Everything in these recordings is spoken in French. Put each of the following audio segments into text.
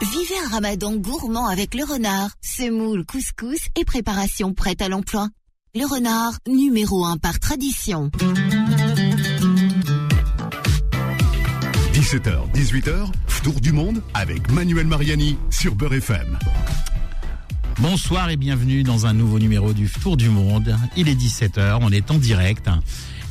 Vivez un ramadan gourmand avec le renard. Semoule, couscous et préparation prête à l'emploi. Le renard, numéro 1 par tradition. 17h, 18h, Tour du Monde avec Manuel Mariani sur Beurre FM. Bonsoir et bienvenue dans un nouveau numéro du Tour du Monde. Il est 17h, on est en direct.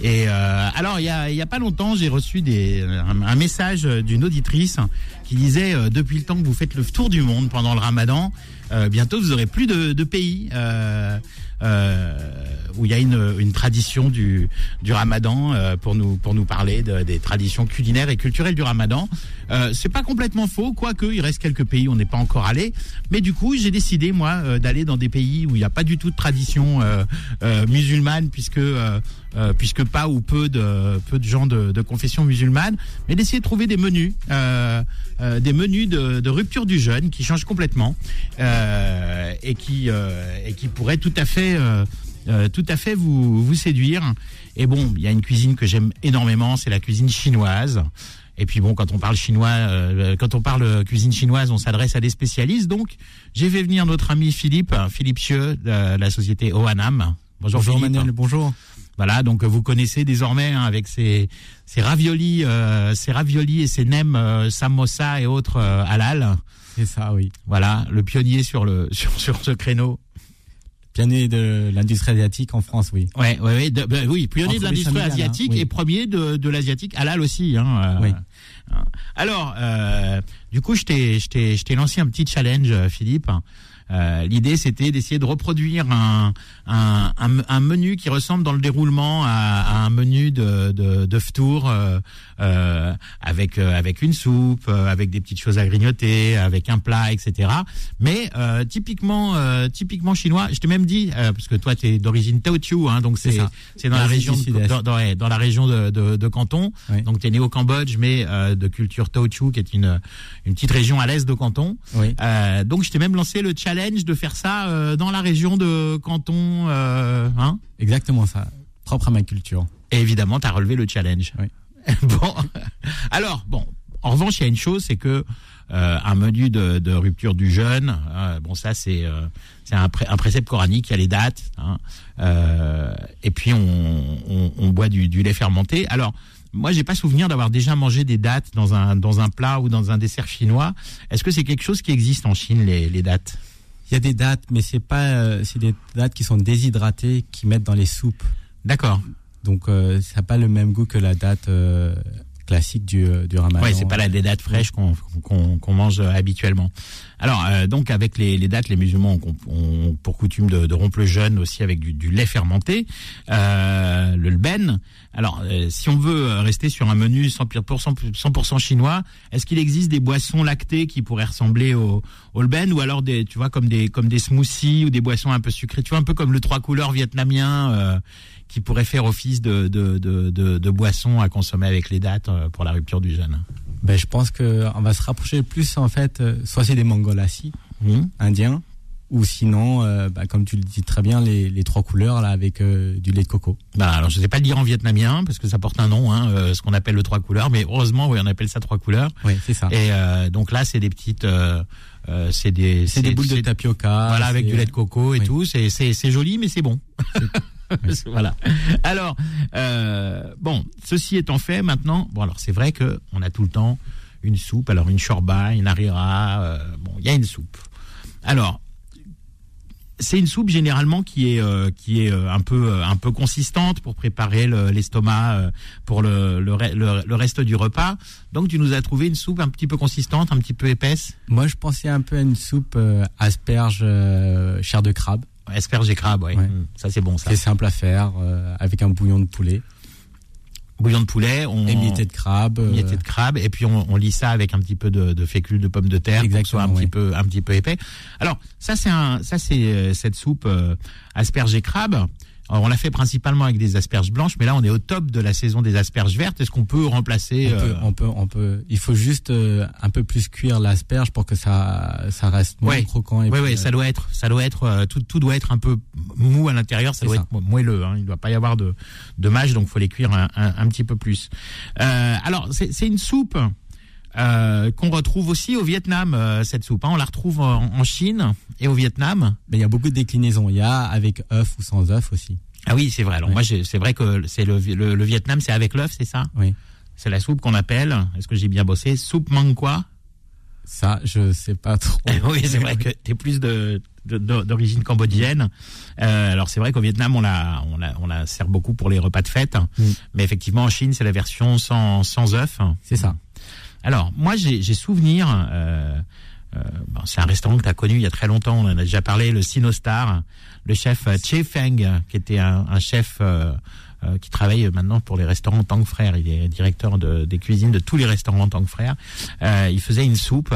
Et euh, alors, il y a, y a pas longtemps, j'ai reçu des, un, message d'une auditrice qui disait euh, depuis le temps que vous faites le tour du monde pendant le Ramadan, euh, bientôt vous aurez plus de, de pays. Euh, euh, où il y a une, une tradition du, du Ramadan euh, pour nous pour nous parler de, des traditions culinaires et culturelles du Ramadan. C'est pas complètement faux, quoique il reste quelques pays où on n'est pas encore allé. Mais du coup, j'ai décidé moi d'aller dans des pays où il n'y a pas du tout de tradition musulmane, puisque euh, puisque pas ou peu de peu de gens de, de confession musulmane, mais d'essayer de trouver des menus, euh, euh, des menus de, de rupture du jeûne qui changent complètement euh, et qui euh, et qui pourraient tout à fait euh, euh, tout à fait vous vous séduire. Et bon, il y a une cuisine que j'aime énormément, c'est la cuisine chinoise. Et puis bon, quand on parle chinois, euh, quand on parle cuisine chinoise, on s'adresse à des spécialistes. Donc, j'ai fait venir notre ami Philippe, Philippe Chieux, de la société Oanam. Bonjour, Bonjour Philippe. Manuel, bonjour. Voilà, donc vous connaissez désormais hein, avec ces, ces raviolis, euh, ces raviolis et ces nems euh, samosa et autres euh, halal. C'est ça, oui. Voilà, le pionnier sur le sur sur ce créneau. Pionnier de l'industrie asiatique en France, oui. Ouais, ouais, ouais de- bah oui, pionnier de l'industrie familiales, hein, asiatique oui. et premier de, de l'asiatique halal aussi. Hein, euh, Oui. hein. Alors, euh, du coup, je t'ai je t'ai je t'ai lancé un petit challenge, euh, Philippe. Euh, L'idée, c'était d'essayer de reproduire un, un, un, un menu qui ressemble dans le déroulement à, à un menu de, de, de ftour, euh, euh, avec euh, avec une soupe, euh, avec des petites choses à grignoter, avec un plat, etc. Mais euh, typiquement euh, typiquement chinois. Je t'ai même dit euh, parce que toi, tu es d'origine Teochew, hein, donc C'est c'est dans dans, dans, dans la région de, de, de Canton. Oui. Donc tu es né au Cambodge, mais euh, de culture Teochew, qui est une une petite région à l'est de Canton. Oui. Euh, donc je t'ai même lancé le challenge de faire ça euh, dans la région de Canton, euh, hein? Exactement ça. Propre à ma culture. Et évidemment, tu as relevé le challenge. Oui. bon, alors bon. En revanche, il y a une chose, c'est que euh, un menu de, de rupture du jeûne, euh, bon ça c'est euh, c'est un, pré- un précepte coranique, il y a les dates, hein, et puis on, on, on boit du, du lait fermenté. Alors moi, j'ai pas souvenir d'avoir déjà mangé des dates dans un dans un plat ou dans un dessert chinois. Est-ce que c'est quelque chose qui existe en Chine les, les dates? Il y a des dates, mais c'est pas, euh, c'est des dates qui sont déshydratées, qui mettent dans les soupes. D'accord. Donc, euh, ça n'a pas le même goût que la date euh, classique du, euh, du ramadan. Ouais, c'est pas la des dates fraîches qu'on mange euh, habituellement. Alors euh, donc avec les, les dates, les musulmans ont, ont pour coutume de, de rompre le jeûne aussi avec du, du lait fermenté, euh, le lben. Alors euh, si on veut euh, rester sur un menu 100%, 100% chinois, est-ce qu'il existe des boissons lactées qui pourraient ressembler au, au lben ou alors des tu vois comme des comme des smoothies ou des boissons un peu sucrées, tu vois un peu comme le trois couleurs vietnamien. Qui pourrait faire office de, de, de, de, de boisson à consommer avec les dates euh, pour la rupture du jeûne. Ben, je pense que on va se rapprocher plus, en fait, euh, soit c'est des mangolassi Mhm. indiens, ou sinon, euh, bah, comme tu le dis très bien, les, les trois couleurs là avec euh, du lait de coco. Bah, alors je sais pas le dire en vietnamien parce que ça porte un nom, hein, euh, ce qu'on appelle le trois couleurs, mais heureusement oui on appelle ça trois couleurs. Oui, c'est ça. Et donc là c'est des petites, c'est des, C'est des boules de tapioca. Voilà avec du lait de coco et oui. tout, c'est c'est joli mais c'est bon. voilà. Alors euh, bon, ceci étant fait maintenant, bon alors c'est vrai que on a tout le temps une soupe, alors une shorba, une harira, euh, bon il y a une soupe. Alors c'est une soupe généralement qui est euh, qui est euh, un peu euh, un peu consistante pour préparer le- l'estomac euh, pour le, le- le reste du repas. Donc tu nous as trouvé une soupe un petit peu consistante, un petit peu épaisse, Moi, je pensais un peu à une soupe euh, asperge euh, chair de crabe. Asperge et crabe, ouais. Ouais. Mm, Ça c'est bon ça. C'est simple à faire euh, avec un bouillon de poulet, Bouillon de poulet, on émietté de crabe. euh, émietté de crabe et puis on, on lit ça avec un petit peu de, de fécule de pommes de terre pour que soit un petit peu un petit peu épais. Alors ça c'est un ça c'est euh, cette soupe euh, asperge et crabe. Alors, on l'a fait principalement avec des asperges blanches, mais là on est au top de la saison des asperges vertes. Est-ce qu'on peut remplacer on, peut, euh, on peut, on peut. Il faut juste euh, un peu plus cuire l'asperge pour que ça, ça reste moins Ouais. croquant. Et puis, ouais, euh, ça doit être, ça doit être, euh, tout, tout doit être un peu mou à l'intérieur. Ça doit ça. être mo- moelleux. Hein, il doit pas y avoir de, de mâche, donc faut les cuire un, un, un petit peu plus. Euh, alors, c'est c'est une soupe euh, qu'on retrouve aussi au Vietnam, euh, cette soupe. hein. On la retrouve en, en Chine et au Vietnam. Mais il y a beaucoup de déclinaisons. Il y a avec œuf ou sans œuf aussi. Ah oui, c'est vrai. Alors Ouais. moi, c'est vrai que c'est le, le, le Vietnam, c'est avec l'œuf, c'est ça? Oui. C'est la soupe qu'on appelle, est-ce que j'ai bien bossé, soupe mang quoi Ça, je sais pas trop. Oui, c'est vrai que t'es plus de de- de- d'origine cambodgienne. Euh, alors c'est vrai qu'au Vietnam on la on la on la sert beaucoup pour les repas de fête, Mm. mais effectivement en Chine c'est la version sans sans œuf. C'est ça. Alors moi j'ai souvenir. Euh, euh, c'est un restaurant que tu as connu il y a très longtemps, on en a déjà parlé, le Sinostar, le chef euh, Che Feng, qui était un, un chef euh, euh, qui travaille maintenant pour les restaurants Tang Frères. Il est directeur de, des cuisines de tous les restaurants Tang Frères. Euh, il faisait une soupe.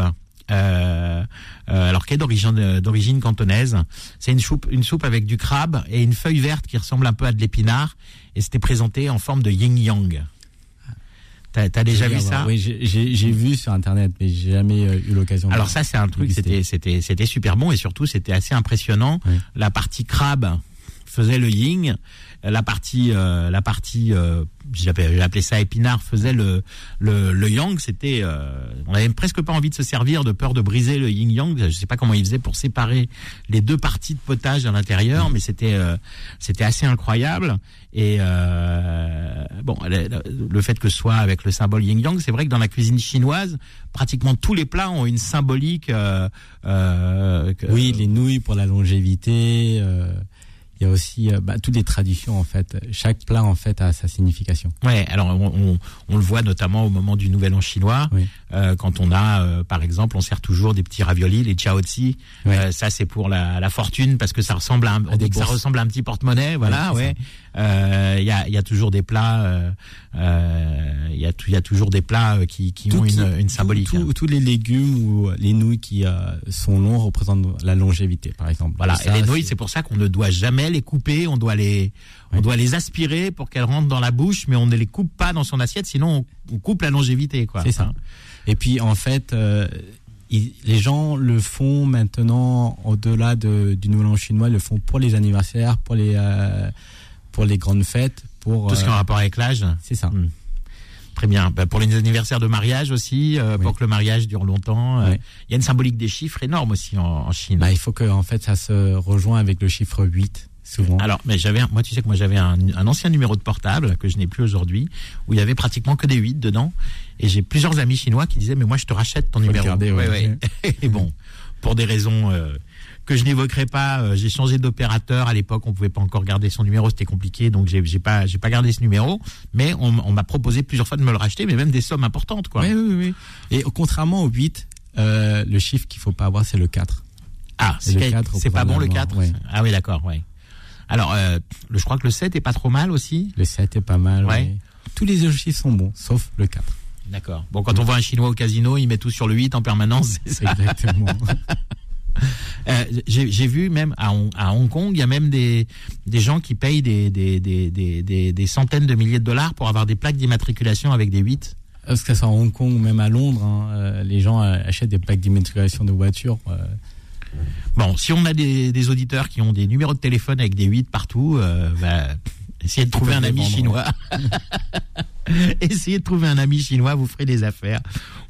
Euh, alors qui est d'origine d'origine cantonaise. C'est une soupe une soupe avec du crabe et une feuille verte qui ressemble un peu à de l'épinard et c'était présenté en forme de yin yang. T'as as déjà vu ça? Oui, j'ai- vu sur internet, mais j'ai jamais euh, eu l'occasion. de- Alors ça, c'est un truc, c'était, c'était, c'était super bon et surtout, c'était assez impressionnant. Oui. La partie crabe faisait le yin, la partie, euh, la partie, euh, j'appelais, ça épinard, faisait le, le, le yang. C'était, euh, on avait presque pas envie de se servir de peur de briser le yin yang. Je sais pas comment ils faisaient pour séparer les deux parties de potage à l'intérieur, mais c'était, euh, c'était assez incroyable. Et euh, bon, le, fait que ce soit avec le symbole yin yang, c'est vrai que dans la cuisine chinoise, pratiquement tous les plats ont une symbolique. Euh, Oui, les nouilles pour la longévité. Il y a aussi euh, bah, toutes les traditions en fait. Chaque plat en fait a sa signification. Ouais, alors on, on, on le voit notamment au moment du Nouvel An chinois, Oui. euh, quand on a, euh, par exemple, on sert toujours des petits raviolis, les chaozi. Euh, ça c'est pour la, la fortune parce que ça ressemble à un, À des ça ressemble à un petit porte-monnaie, voilà. c'est Ouais. Il y a, y a toujours des plats, il y a, il y a toujours des plats qui, qui ont Tout une, qui- une symbolique. tout- tout- tous les légumes ou les nouilles qui sont longs représentent la longévité, par exemple. Voilà. ça, et les nouilles, c'est pour ça qu'on ne doit jamais les couper. On doit les, on doit les aspirer pour qu'elles rentrent dans la bouche, mais on ne les coupe pas dans son assiette, sinon on, on coupe la longévité, quoi. C'est ça. Et puis en fait, euh, les gens le font maintenant au-delà de, du Nouvel An chinois, ils le font pour les anniversaires, pour les euh, pour les grandes fêtes, pour Tout ce qui est en euh, rapport avec l'âge. c'est ça. Mm. Très bien. Bah, pour les anniversaires de mariage aussi, euh, Oui. pour que le mariage dure longtemps. euh, Il y a une symbolique des chiffres énorme aussi en, en Chine. Bah, il faut que en fait ça se rejoint avec le chiffre 8 souvent. Alors, mais j'avais, un- moi, tu sais que moi j'avais un, un ancien numéro de portable que je n'ai plus aujourd'hui, où il y avait pratiquement que des 8 dedans, et j'ai plusieurs amis chinois qui disaient mais moi je te rachète ton Faut numéro. garder, ouais. Ouais, ouais. et bon, pour des raisons euh, que je n'évoquerai pas, euh, j'ai changé d'opérateur. À l'époque, on pouvait pas encore garder son numéro, c'était compliqué, donc j'ai, j'ai pas, j'ai pas gardé ce numéro. Mais on, on m'a proposé plusieurs fois de me le racheter, mais même des sommes importantes, quoi. Oui, oui, oui. Et contrairement au 8, euh, le chiffre qu'il faut pas avoir c'est le 4. Ah, le c'est, quatre, c'est pas bon le probablement, 4 ouais. Ah oui, d'accord, ouais. Alors, euh, le, je crois que le 7 est pas trop mal aussi. Le 7 est pas mal. Ouais. ouais. Tous les autres chiffres sont bons, sauf le 4. D'accord. Bon, quand on voit un Chinois au casino, il met tout sur le 8 en permanence, c'est. Exactement. Euh, j'ai vu même à, Hong- à Hong Kong, il y a même des, des gens qui payent des, des, des, des, des, des centaines de milliers de dollars pour avoir des plaques d'immatriculation avec des 8. Parce que ça soit à Hong Kong ou même à Londres, hein, euh, les gens euh, achètent des plaques d'immatriculation de voitures. euh, Bon, si on a des, des auditeurs qui ont des numéros de téléphone avec des 8 partout, euh, bah, essayez de trouver un ami vendre, chinois. essayez de trouver un ami chinois, vous ferez des affaires.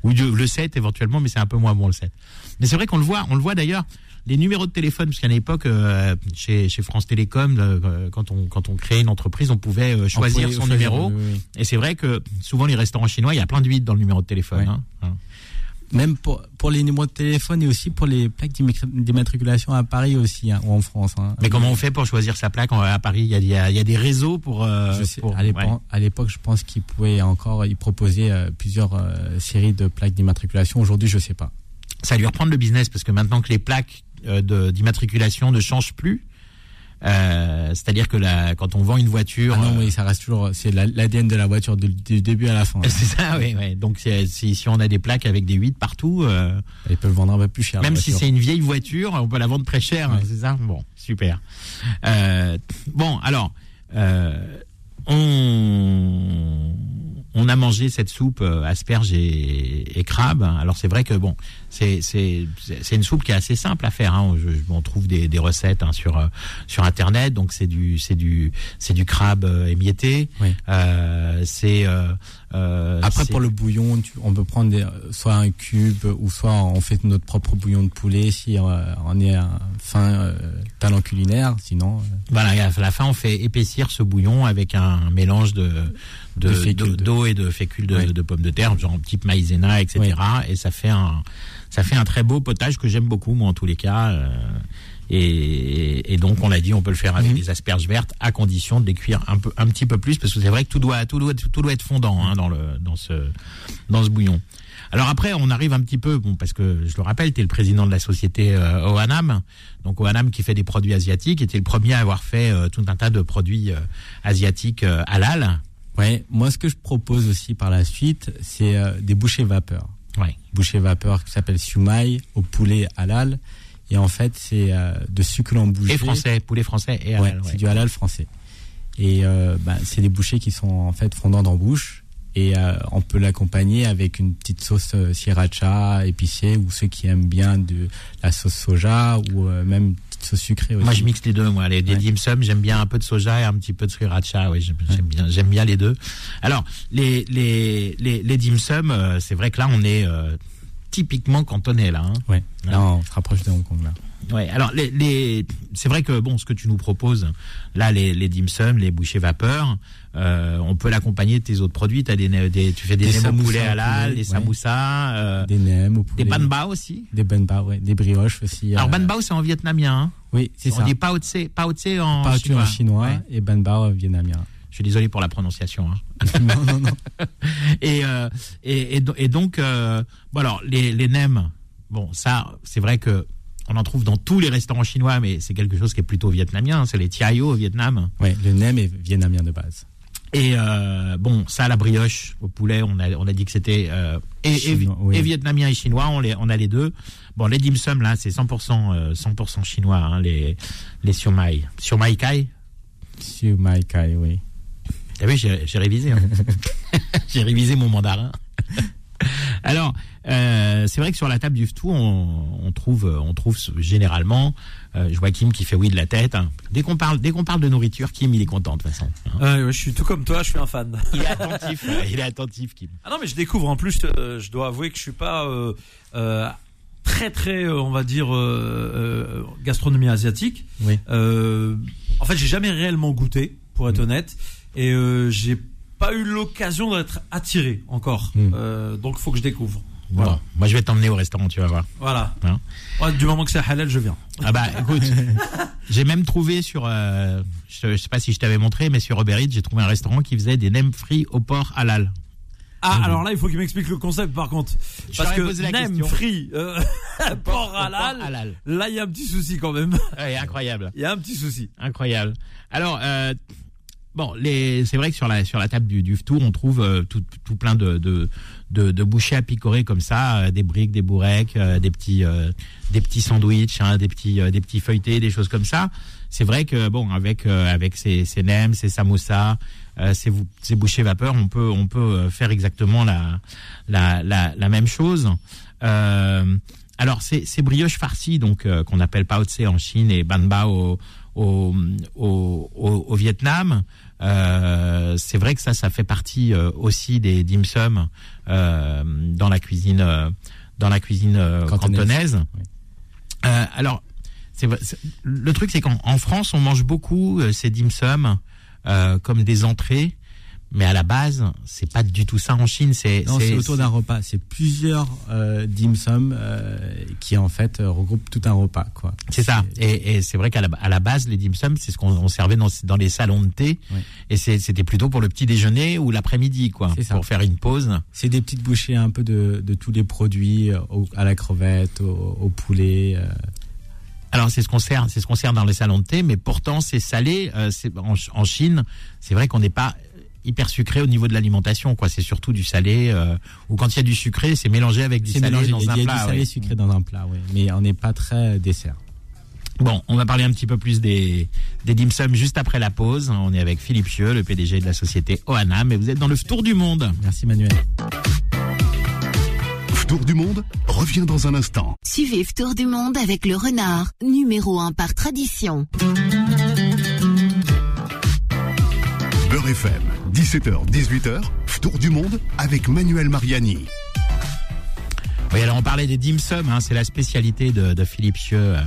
Ou le 7 éventuellement, mais c'est un peu moins bon le 7. Mais c'est vrai qu'on le voit, on le voit d'ailleurs. Les numéros de téléphone, parce qu'à l'époque, euh, chez, chez France Télécom, euh, quand on quand on créait une entreprise, on pouvait euh, choisir on son numéro. oui, oui. Et c'est vrai que souvent les restaurants chinois, il y a plein de 8 dans le numéro de téléphone. Hein. Hein. Même pour, pour les numéros de téléphone et aussi pour les plaques d'immatri- d'immatriculation à Paris aussi, hein, ou en France. hein. Mais comment on fait pour choisir sa plaque en- à Paris? Il y a, il y a- il y a des réseaux pour. euh, Je sais, pour- à l'époque, ouais. je pense qu'ils pouvaient encore y proposer euh, plusieurs euh, séries de plaques d'immatriculation. Aujourd'hui, je sais pas. ça va lui reprendre le business parce que maintenant que les plaques euh, d'immatriculation ne changent plus, euh, c'est-à-dire que la, quand on vend une voiture, Ah non, euh, oui, ça reste toujours, c'est la- l'ADN de la voiture du, du début à la fin. c'est ça, oui, oui. Donc si, si on a des plaques avec des 8 partout, euh, Ils peuvent vendre un peu plus cher. même si c'est une vieille voiture, on peut la vendre très cher, Ouais. c'est ça? Bon, super. Euh, bon, alors, euh, on, on a mangé cette soupe euh, asperges et, et crabe. Alors c'est vrai que bon, c'est c'est c'est une soupe qui est assez simple à faire. Hein. Je, je- on trouve des, des recettes hein, sur euh, sur internet. Donc c'est du c'est du c'est du crabe euh, émietté. Oui. Euh, c'est euh, euh, Après, pour le bouillon, tu- on peut prendre des- soit un cube ou soit on fait notre propre bouillon de poulet si on est un fin euh, talent culinaire. Sinon, Voilà, à la fin, on fait épaissir ce bouillon avec un mélange de de- de- d'eau et de fécule de, pommes de terre, genre type maïzena, etc. Et ça fait un ça fait un très beau potage que j'aime beaucoup, moi en tous les cas. euh, et, et donc on l'a dit, on peut le faire avec Mhm. des asperges vertes à condition de les cuire un peu un petit peu plus parce que c'est vrai que tout doit tout doit tout doit être fondant hein, dans le dans ce dans ce bouillon. Alors après, on arrive un petit peu, bon, parce que je le rappelle, tu es le président de la société euh, Oanam, donc Oanam qui fait des produits asiatiques, et tu es le premier à avoir fait euh, tout un tas de produits euh, asiatiques euh, halal. Ouais. Moi, ce que je propose aussi par la suite, c'est euh, des bouchées vapeur. Ouais. Bouchée vapeur qui s'appelle siumai au poulet halal. Et en fait, c'est euh, de succulents bouchés. Et français, poulet français et Ouais, halal. ouais. c'est du halal français. Et euh, bah, c'est des bouchées qui sont en fait fondantes en bouche. Et euh, on peut l'accompagner avec une petite sauce euh, sriracha épicée ou ceux qui aiment bien de la sauce soja ou euh, même une petite sauce sucrée aussi. Moi, je mixe les deux. Moi, les, les Ouais. dim sum, j'aime bien un peu de soja et un petit peu de sriracha. Oui, j'aime bien, j'aime bien les deux. Alors, les les les, les dim sum, euh, c'est vrai que là, on est typiquement cantonais là. Hein. Ouais. Là, on se rapproche de Hong Kong là. Ouais, alors les, les c'est vrai que bon, ce que tu nous proposes, là, les, les dim sum, les bouchées vapeur, euh, on peut l'accompagner de tes autres produits. As des, des, tu fais des, Des nems au poulet halal, des ouais. samoussas, euh, Des nems au poulet. des aussi. Des banba, ouais. Des brioches aussi. Alors euh, banbao, c'est en vietnamien. Hein. Oui, c'est On ça. dit pao tse, pao tse en Pas chinois. en chinois Ouais. et banba en vietnamien. Je suis désolé pour la prononciation. Hein. non, non, non. Et, euh, et, et, et donc, bon alors, les, les nems, bon, ça, c'est vrai que on en trouve dans tous les restaurants chinois, mais c'est quelque chose qui est plutôt vietnamien. hein, C'est les tiayo au Vietnam. Ouais, le nem est vietnamien de base. Et euh, bon, ça, la brioche au poulet, on a, on a dit que c'était euh, et, et, Chinois, oui. et vietnamien et chinois. On, les, on a les deux. Bon, les dim sum là, c'est 100% euh, 100% chinois. Hein, les les siomai, siomai kai? Siumai kai, oui. T'as vu, j'ai j'ai révisé. hein. j'ai révisé mon mandarin. Alors, euh, c'est vrai que sur la table du ftou, on, on trouve, on trouve généralement, euh, je vois Kim qui fait oui de la tête. hein. Dès qu'on parle, dès qu'on parle de nourriture, Kim il est content de toute façon. hein. Je suis tout comme toi, je suis un fan. Il est attentif, euh, il est attentif, Kim. Ah non, mais je découvre en plus, euh, je dois avouer que je suis pas euh, euh, très très, euh, on va dire, euh, euh, gastronomie asiatique. Oui. Euh, en fait, j'ai jamais réellement goûté, pour être Mm. honnête, et euh, j'ai pas eu l'occasion d'être attiré encore. Mm. Euh, donc, faut que je découvre. Bon, moi je vais t'emmener au restaurant, tu vas voir. Voilà. Hein du moment que c'est halal, je viens. Ah bah écoute, j'ai même trouvé sur, euh, je, je sais pas si je t'avais montré, mais sur Uber Eats, j'ai trouvé un restaurant qui faisait des nems frits au porc halal. Ah, alors là, il faut qu'il m'explique le concept, par contre. Je Parce que posé la nem question. free, euh, porc Au halal, halal. là, il y a un petit souci quand même. Ouais, incroyable. Il y a un petit souci. Incroyable. Alors, euh, bon, c'est vrai que sur la sur la table du, du tour, on trouve euh, tout, tout plein de de, de, de bouchées à picorer comme ça, euh, des briques, des bourrecs, euh, des petits euh, des petits sandwichs, hein, des petits euh, des petits feuilletés, des choses comme ça. C'est vrai que bon, avec euh, avec ces ces nems, ces samoussas, euh, ces, ces bouchées vapeur, on peut on peut faire exactement la la la, la même chose. Alors ces, ces brioches farcies donc qu'on appelle pao tse en Chine et banba au au, au, au, au Vietnam, euh, c'est vrai que ça ça fait partie euh, aussi des dim sum euh, dans la cuisine euh, dans la cuisine euh, Cantonaise. cantonaise. Oui. Euh, alors c'est- le truc c'est qu'en en France on mange beaucoup euh, ces dim sum euh, comme des entrées. Mais à la base, c'est pas du tout ça en Chine. C'est Non, c'est autour d'un repas. C'est plusieurs euh, dim sum euh, qui en fait euh, regroupent tout un repas, quoi. C'est ça. Et, et c'est vrai qu'à la, à la base, les dim sum, c'est ce qu'on on servait dans, dans les salons de thé. Et c'était plutôt pour le petit déjeuner ou l'après-midi, quoi, ça. pour faire une pause. C'est des petites bouchées un peu de, de tous les produits, euh, au- à la crevette, au, au poulet. euh. Alors c'est ce qu'on sert, c'est ce qu'on sert dans les salons de thé, mais pourtant c'est salé. euh, en Chine, c'est vrai qu'on n'est pas hyper sucré au niveau de l'alimentation, quoi. C'est surtout du salé. euh, ou quand il y a du sucré, c'est mélangé avec du salé mélangé. dans Il y a un du plat. salé ouais. sucré dans un plat, oui. Mais on n'est pas très dessert. Bon, on va parler un petit peu plus des, des dim sum juste après la pause. On est avec Philippe Chieux, le PDG de la société Oanam, et vous êtes dans le Tour du Monde. Merci Manuel. Tour du monde revient dans un instant. Suivez Tour du Monde avec le renard, numéro 1 par tradition. Beurre FM, 17h, 18h, Tour du monde avec Manuel Mariani. Oui, alors on parlait des dim sum, hein, c'est la spécialité de, de Philippe Chieux euh,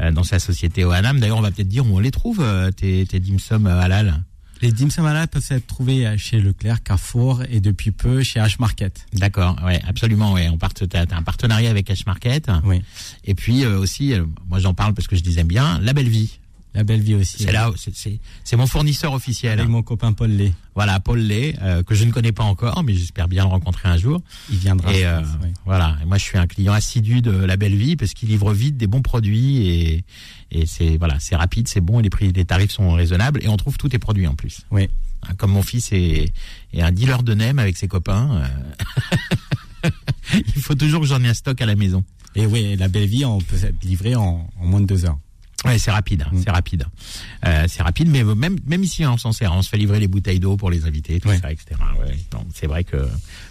euh, dans sa société Oanam. D'ailleurs, on va peut-être dire où on les trouve, euh, tes, tes dim sum euh, halal. Les dim sum halal peuvent être trouvés chez Leclerc, Carrefour et depuis peu chez H-Market. D'accord, ouais, absolument, ouais. On part, t'as, t'as un partenariat avec H-Market. Oui. Et puis euh, aussi, euh, moi j'en parle parce que je les aime bien, La Belle Vie. La belle vie aussi. C'est là, c'est, c'est, c'est mon fournisseur officiel. Avec mon copain Paul Lé. Voilà, Paul Lay, euh, que je ne connais pas encore, mais j'espère bien le rencontrer un jour. Il viendra. Et euh, oui. voilà, et moi je suis un client assidu de La Belle Vie parce qu'il livre vite des bons produits et, et c'est voilà, c'est rapide, c'est bon, et les prix, les tarifs sont raisonnables et on trouve tous tes produits en plus. Oui. Hein, Comme mon fils est, est un dealer de NEM avec ses copains, euh, il faut toujours que j'en ai un stock à la maison. Et oui, la belle vie, on peut être livré en, en moins de deux heures. Ouais, c'est rapide, hein, Mm. c'est rapide. Euh, c'est rapide, mais même même ici en Sancerre, on se fait livrer les bouteilles d'eau pour les invités, tout Ouais. ça, etc. Ouais, c'est vrai que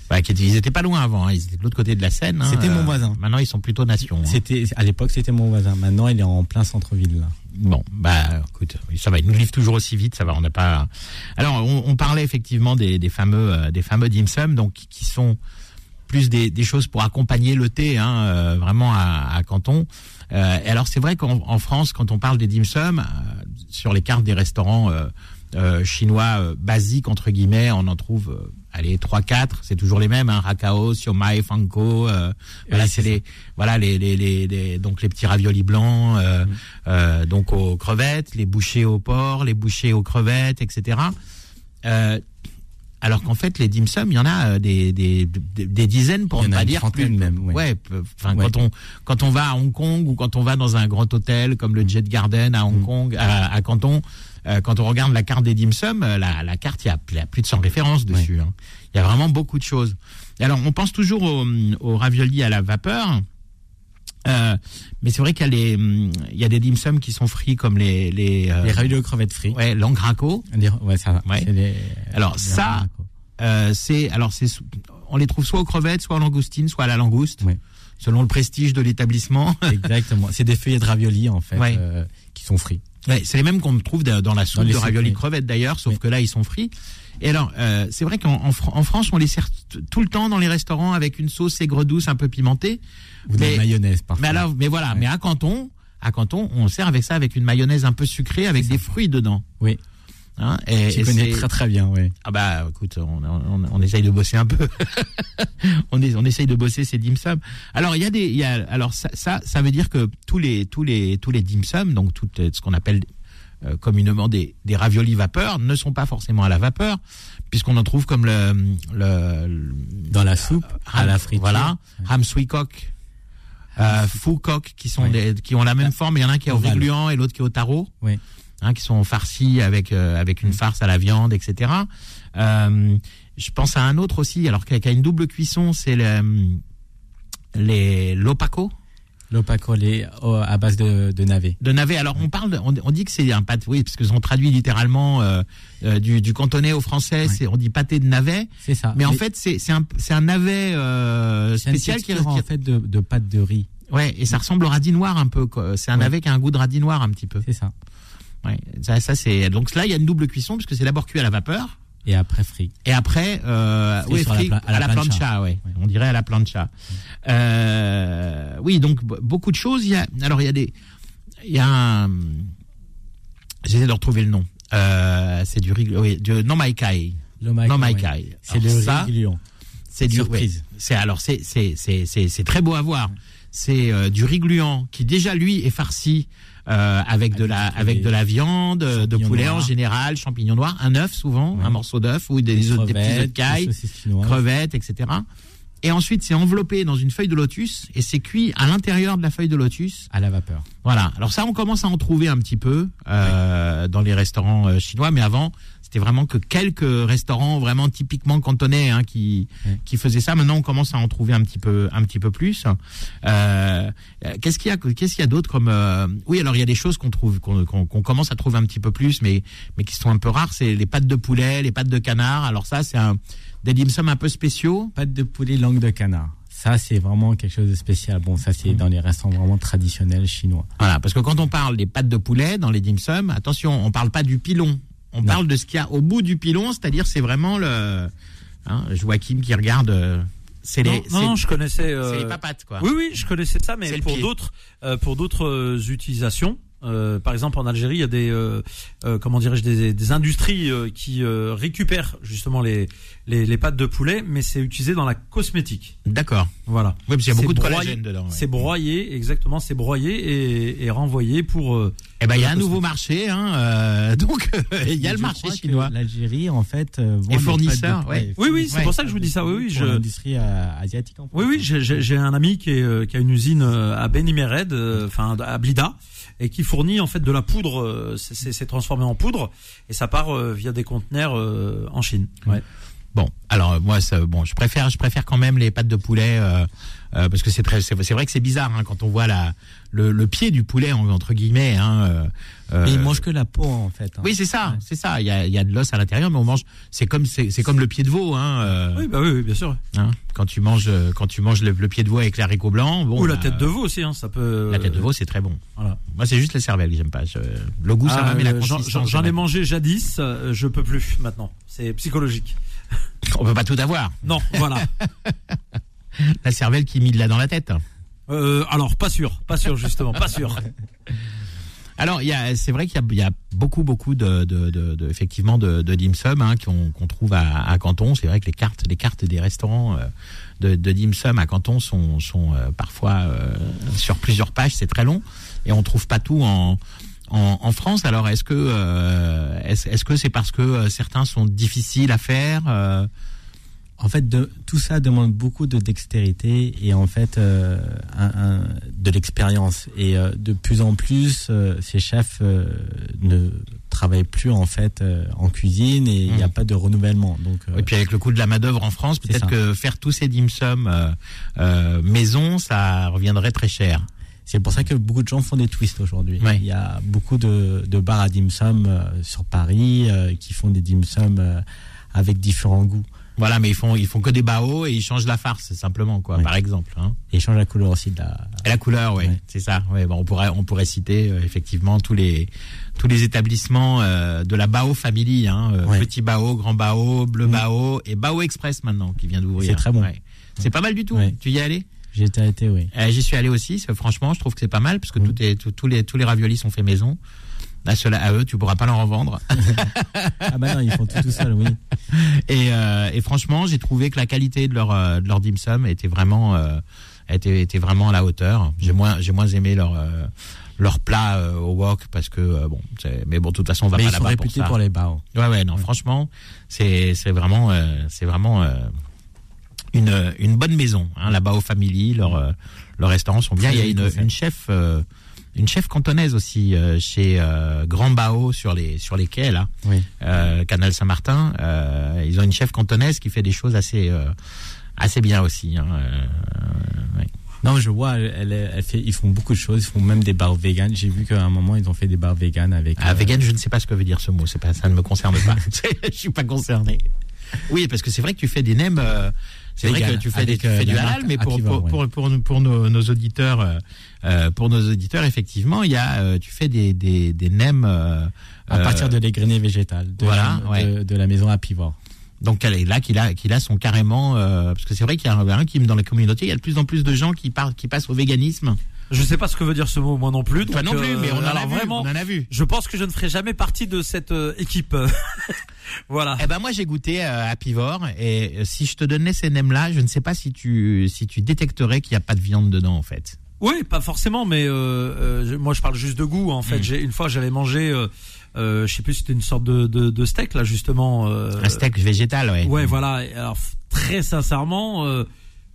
bah, qu'ils- ils étaient pas loin avant, hein, ils étaient de l'autre côté de la Seine. hein, C'était mon voisin. Maintenant, ils sont plutôt nation. hein. C'était à l'époque, c'était mon voisin. Maintenant, il est en plein centre-ville. là. Bon, bah écoute, ça va, ils nous livrent toujours aussi vite, ça va, on n'a pas. Alors, on, on parlait effectivement des, des fameux euh, des fameux dim sum, donc qui sont plus des, des choses pour accompagner le thé, hein, euh, vraiment à, à Canton. Euh, et alors c'est vrai qu'en en France, quand on parle des dim sum, euh, sur les cartes des restaurants euh, euh, chinois euh, basiques entre guillemets, on en trouve, euh, allez trois quatre, c'est toujours les mêmes, hein, Rakao, Siomai, Fanko. Euh, voilà, Oui, c'est c'est les voilà les, les, les, les- donc les petits raviolis blancs, euh, euh, donc aux crevettes, les bouchées au porc, les bouchées aux crevettes, etc. Alors qu'en fait, les dim sum, il y en a euh, des, des, des, dizaines, pour ne a pas dire plus. même, ouais. Enfin Ouais. quand on quand on va à Hong Kong ou quand on va dans un grand hôtel comme le Jet Garden à Hong Mm. Kong, à, à Canton, euh, quand on regarde la carte des dim sum, euh, la, la carte, il y, a, il y a plus de 100 références dessus. hein. Il y a vraiment beaucoup de choses. Alors, on pense toujours au, au ravioli à la vapeur. Euh, mais c'est vrai qu'il y a les, hum, il y a des dim sum qui sont frits comme les les, euh, Les raviolis aux crevettes frites. ouais l'angraco. Ouais, ça. Ouais. les- Alors, les ça-. Euh, c'est alors c'est on les trouve soit aux crevettes, soit en langoustine, soit à la langouste, Ouais. selon le prestige de l'établissement. Exactement. C'est des feuillets de raviolis en fait, Ouais. qui sont frits. Ouais, c'est les mêmes qu'on trouve da- dans la soupe de raviolis crevettes d'ailleurs, sauf que là ils sont frits. Et alors, euh, c'est vrai qu'en en, Fran- en France, on les sert tout le temps dans les restaurants avec une sauce aigre douce un peu pimentée. Ou de Mais- la mayonnaise parfois. Mais alors, mais voilà, Ouais. mais à Canton, à Canton, on sert avec ça avec une mayonnaise un peu sucrée avec des fruits dedans. Oui. Hein, et, Tu et connais très très bien, oui. Ah bah écoute, on, on, on essaye de bosser un peu. on, est, on essaye de bosser ces dim sum. Alors il y a des, il y a, alors ça, ça, ça veut dire que tous les, tous les, tous les dim sum, donc tout euh, ce qu'on appelle euh, communément des, des raviolis vapeur, ne sont pas forcément à la vapeur, puisqu'on en trouve comme le, le, le- Dans la soupe, à Ham- la friture. Voilà, ham suikok, euh, fou coq, qui sont Oui. des, qui ont la même forme. Il y en a un qui est au régluant et l'autre qui est au tarot. Oui. Hein, qui sont farcis avec euh, avec une farce à la viande, etc. Euh, je pense à un autre aussi, alors qui a, une double cuisson, c'est le, les l'opaco L'opaco, les- oh, à base de, de navet. de navet. Alors on parle, on, on dit que c'est un pâté, oui, parce on traduit littéralement euh, euh, du, du cantonais au français, Ouais. on dit pâté de navet, C'est ça. mais en fait c'est c'est un un navet euh, spécial qui, texture, en fait de, de pâte de riz. Ouais, et ça ressemble au radis noir un peu. C'est un Ouais. navet qui a un goût de radis noir un petit peu. C'est ça. Ouais, ça, ça c'est donc là il y a une double cuisson parce que c'est d'abord cuit à la vapeur Et après frit. et après euh, Frit ouais, sur la frit à la plancha, plancha. ouais. Ouais. On dirait à la plancha. Euh, oui, donc beaucoup de choses. Il y a alors il y a des il y a un j'essaie de retrouver le nom. Euh, c'est du oui, du non maikai. Non maikai. C'est le gluant. c'est du Surprise. ouais. c'est alors c'est c'est c'est c'est très beau à voir. C'est euh, du riz gluant qui déjà lui est farci euh, avec de la Avec de la viande, euh, de poulet en général, champignons noirs, un œuf souvent, Ouais. un morceau d'œuf ou des, des, des petits œufs de caille, crevettes, etc. Et ensuite c'est enveloppé dans une feuille de lotus et c'est cuit à l'intérieur de la feuille de lotus. À la vapeur. Voilà. Alors ça on commence à en trouver un petit peu euh, dans les restaurants euh, chinois, mais avant c'était vraiment que quelques restaurants vraiment typiquement cantonais hein, qui Ouais. qui faisaient ça. Maintenant, on commence à en trouver un petit peu, un petit peu plus. Euh, qu'est-ce qu'il y a, qu'est-ce qu'il y a d'autre comme euh, Oui, alors il y a des choses qu'on trouve, qu'on commence à trouver un petit peu plus, mais mais qui sont un peu rares. C'est les pâtes de poulet, les pâtes de canard. Alors ça, c'est un des dim sum un peu spéciaux. Pâte de poulet, langue de canard. Ça, c'est vraiment quelque chose de spécial. Bon, ça, c'est dans les restaurants vraiment traditionnels chinois. Voilà, parce que quand on parle des pâtes de poulet dans les dim sum, attention, on parle pas du pilon. On Non. parle de ce qu'il y a au bout du pilon, c'est-à-dire c'est vraiment le. Hein, Joachim qui regarde. euh, C'est Non, les, non, je connaissais. euh, c'est les papates quoi. Oui, oui, je connaissais ça, mais pour d'autres, euh, pour d'autres euh, utilisations. Euh, par exemple, en Algérie, il y a des, euh, euh, comment dirais-je, des, des industries euh, qui euh, récupèrent justement les, les, les pâtes de poulet, mais c'est utilisé dans la cosmétique. D'accord. Voilà. Oui, parce qu'il y a beaucoup de broyé- collagène dedans. ouais. C'est broyé, exactement, c'est broyé et, et renvoyé pour. euh, Eh ben, il y a un Cosmétique. nouveau marché, hein, euh, donc il y a le marché chinois. L'Algérie, en fait, euh, vend Et des fournisseur, de poulet. ouais. Oui, oui, c'est Ouais. pour ça que je vous dis ça. Oui, oui, je. l'industrie euh, asiatique. En Oui, oui, j'ai- j'ai j'ai un ami qui, est, euh, qui a une usine à Beni Mered, euh, enfin à Blida, et qui fournit en fait de la poudre. euh, c'est- transformé en poudre et ça part euh, via des conteneurs euh, en Chine. Bon, alors euh, moi, ça, bon, je préfère, je préfère quand même les pâtes de poulet euh, euh, parce que c'est très, c'est vrai que c'est bizarre hein, quand on voit la le, le pied du poulet en- entre guillemets. Hein, euh, Mais ils mangent que la peau, en fait. hein. Oui, c'est ça, c'est ça. Il y a, il y a de l'os à l'intérieur, mais on mange. C'est comme, c'est comme le pied de veau, hein, Oui, bah oui, oui, bien sûr. hein, quand tu manges, quand tu manges le, le pied de veau avec l'haricot blanc. Bon, Ou la bah, tête de veau aussi, hein, ça peut. La tête de veau, c'est très bon. Voilà. Moi, c'est juste la cervelle que j'aime pas. Je- le goût, ça Ah, va, mais la j'en- consistance. J'en ai mangé jadis, je peux plus maintenant. C'est psychologique. On peut pas tout avoir. Non, voilà. La cervelle qui mille là dans la tête. Euh, alors, pas sûr, pas sûr justement, pas sûr. Alors, il y a, c'est vrai qu'il y a, il y a beaucoup, beaucoup de, de, de, de- effectivement, de, dim sum hein, qu'on trouve à, à Canton. C'est vrai que les cartes, les cartes des restaurants euh, de, dim sum à Canton sont, sont euh, parfois euh, sur plusieurs pages. C'est très long et on trouve pas tout en, en, en France. Alors, est-ce que, euh, est-ce, que c'est parce que euh, certains sont difficiles à faire euh, En fait, de, tout ça demande beaucoup de dextérité et en fait euh, un- un- de l'expérience. Et euh, de plus en plus, euh, ces chefs euh, ne travaillent plus en fait euh, en cuisine et il n'y a Mhm. pas de renouvellement. Donc, euh, Et puis avec le coût de la main d'œuvre en France, peut-être que faire tous ces dim sum euh, euh, maison, ça reviendrait très cher. C'est pour ça que beaucoup de gens font des twists aujourd'hui. Ouais. Il y a beaucoup de, de bars à dim sum euh, sur Paris euh, qui font des dim sum euh, avec différents goûts. Voilà, mais ils font ils font que des baos et ils changent la farce simplement quoi, Oui. par exemple. Hein. Et ils changent la couleur aussi de la. Et la couleur, Ouais. c'est ça. Ouais, bon, on pourrait on pourrait citer euh, effectivement tous les tous les établissements euh, de la Bao Family, hein, euh, petit Bao, grand Bao, bleu Mm. Bao et Bao Express maintenant qui vient d'ouvrir. C'est très bon. C'est pas mal du tout. Tu y es allé? J'ai été oui. Euh, J'y suis allé aussi. Franchement, je trouve que c'est pas mal parce que Mm. tout est tout- tous les tous les raviolis sont faits maison. À ceux-là, à eux, tu pourras pas leur en vendre. Ah bah non, ils font tout tout seul, oui. Et, euh, et franchement, j'ai trouvé que la qualité de leur euh, de leur dim sum était vraiment euh, était était vraiment à la hauteur. J'ai moins j'ai moins aimé leur leur plat euh, au wok parce que euh, bon, mais bon, de toute façon, on va Mais pas là-bas pour ça. pour, les bars. Ouais ouais, non, franchement, c'est c'est vraiment euh, c'est vraiment une une bonne maison. Hein, là-bas au Family, leurs euh, leurs restaurants sont bien. Il y a une une chef euh, une chef cantonaise aussi euh, chez euh, Grand Bao sur les sur les quais là Oui. euh, Canal Saint-Martin. Euh, ils ont une chef cantonaise qui fait des choses assez euh, assez bien aussi. Hein, euh, ouais. Non, je vois, elle, elle, fait, ils font beaucoup de choses. Ils font même des bars vegan. J'ai vu qu'à un moment, ils ont fait des bars vegan avec. Ah, vegan, je ne sais pas ce que veut dire ce mot. C'est pas ça ne me concerne pas. je suis pas concerné. Oui, parce que c'est vrai que tu fais des nems. C'est vrai que tu fais, des, tu fais euh, du la halal, mais pour Apivore, pour, pour, pour, pour nos, nos auditeurs, euh, euh, pour nos auditeurs, effectivement, il y a, euh, tu fais des des, des nems euh, à partir de l'égrené végétal de, voilà, la, ouais. de, de la maison à Pivot. Donc elle est là qu'il a qu'il a son carrément parce que c'est vrai qu'il y a un, qui dans la communauté il y a de plus en plus de gens qui partent qui passent au véganisme. Je sais pas ce que veut dire ce mot, moi non plus. Toi donc, non plus, euh, mais on en a vu, vraiment. on en a vu. Je pense que je ne ferai jamais partie de cette euh, équipe. voilà. Eh ben moi j'ai goûté euh, à Pivor et si je te donnais ces nems là, je ne sais pas si tu si tu détecterais qu'il n'y a pas de viande dedans en fait. Oui, pas forcément, mais euh, euh, moi je parle juste de goût. En fait, Mm. j'ai une fois j'avais mangé, euh, euh, je sais plus, c'était une sorte de, de, de steak là justement. euh, Un steak végétal, ouais. Ouais, voilà. Alors très sincèrement, euh,